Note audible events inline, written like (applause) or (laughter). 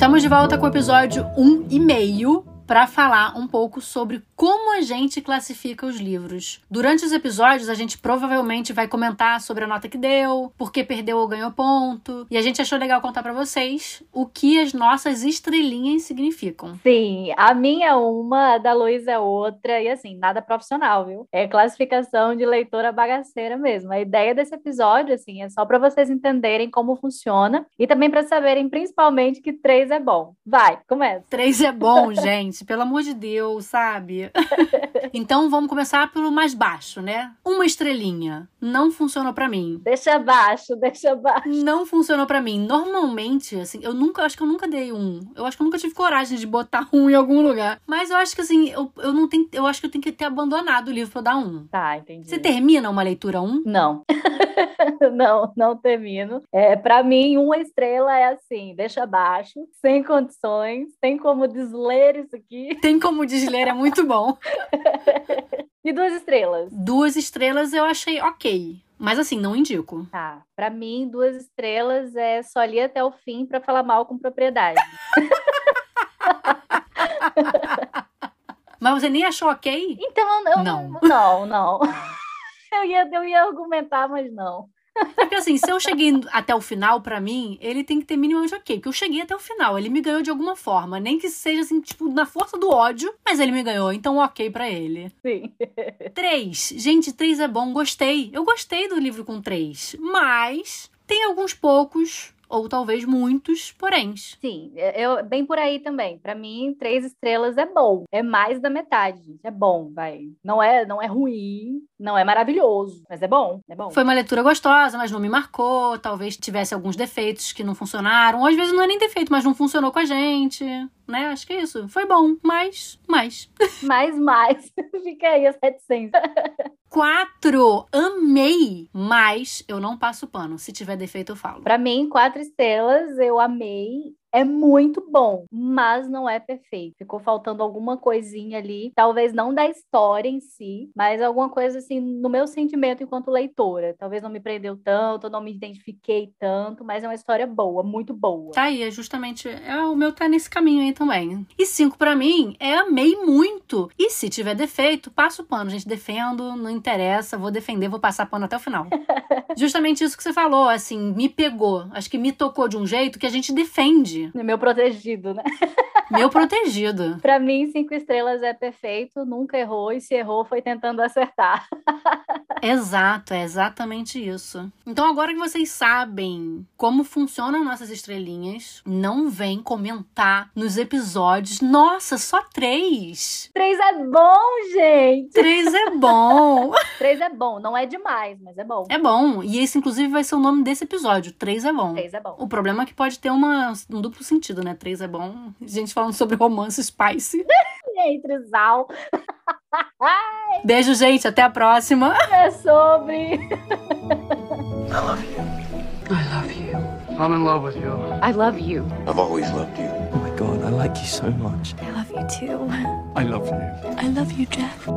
Estamos de volta com o episódio 1 e meio para falar um pouco sobre como a gente classifica os livros. Durante os episódios, a gente provavelmente vai comentar sobre a nota que deu, por que perdeu ou ganhou ponto, e a gente achou legal contar para vocês o que as nossas estrelinhas significam. Sim, a minha é uma, a da Luiz é outra, e assim, nada profissional, viu? É classificação de leitora bagaceira mesmo. A ideia desse episódio, assim, é só para vocês entenderem como funciona e também para saberem principalmente que três é bom. Vai, começa. Três é bom, (laughs) gente gente, pelo amor de Deus, sabe? (laughs) então vamos começar pelo mais baixo, né? Uma estrelinha. Não funcionou para mim. Deixa baixo, deixa baixo. Não funcionou para mim. Normalmente, assim, eu nunca, acho que eu nunca dei um. Eu acho que eu nunca tive coragem de botar um em algum lugar. Mas eu acho que assim, eu, eu não tenho, eu acho que eu tenho que ter abandonado o livro pra eu dar um. Tá, entendi. Você termina uma leitura um? Não. (laughs) (laughs) não, não termino. É, para mim, uma estrela é assim, deixa abaixo, sem condições, tem como desler isso aqui. Tem como desler, é muito bom. (laughs) e duas estrelas? Duas estrelas eu achei ok. Mas assim, não indico. Tá. Pra mim, duas estrelas é só ali até o fim para falar mal com propriedade. (laughs) Mas você nem achou ok? Então, eu, não. Não, não. Eu ia, eu ia argumentar, mas não. Porque assim, se eu cheguei até o final, para mim, ele tem que ter minimamente ok. Porque eu cheguei até o final, ele me ganhou de alguma forma. Nem que seja assim, tipo, na força do ódio, mas ele me ganhou, então ok para ele. Sim. Três. Gente, três é bom, gostei. Eu gostei do livro com três. Mas tem alguns poucos ou talvez muitos poréns. Sim, é, eu, bem por aí também. Para mim, três estrelas é bom. É mais da metade, gente. É bom, vai. Não é, não é ruim, não é maravilhoso, mas é bom, é bom. Foi uma leitura gostosa, mas não me marcou. Talvez tivesse alguns defeitos que não funcionaram. Ou às vezes não é nem defeito, mas não funcionou com a gente né? Acho que é isso. Foi bom, mas mais. (laughs) Mais, mais. (laughs) Fica aí as reticências. Quatro, amei, mas eu não passo pano. Se tiver defeito, eu falo. Para mim, quatro estrelas, eu amei é muito bom, mas não é perfeito. Ficou faltando alguma coisinha ali, talvez não da história em si, mas alguma coisa assim no meu sentimento enquanto leitora. Talvez não me prendeu tanto, não me identifiquei tanto, mas é uma história boa, muito boa. Tá aí, é justamente é, o meu tá nesse caminho aí também. E cinco para mim é amei muito. E se tiver defeito, passo o pano, gente, defendo, não interessa, vou defender, vou passar pano até o final. (laughs) justamente isso que você falou, assim, me pegou, acho que me tocou de um jeito que a gente defende meu protegido, né? (laughs) Meu protegido. Para mim, cinco estrelas é perfeito, nunca errou, e se errou, foi tentando acertar. (laughs) Exato, é exatamente isso. Então, agora que vocês sabem como funcionam nossas estrelinhas, não vem comentar nos episódios. Nossa, só três! Três é bom, gente! Três é bom! (laughs) três é bom, não é demais, mas é bom. É bom, e esse, inclusive, vai ser o nome desse episódio. Três é bom. Três é bom. O problema é que pode ter uma, um duplo sentido, né? Três é bom. Gente falando sobre romance spicy. (laughs) Entre Zal. Beijo, gente. Até a próxima. É sobre. I love you. I love you. I'm in love with you. I love you. I've always loved you. Oh my god, I like you so much. I love you too. I love you. I love you, Jeff.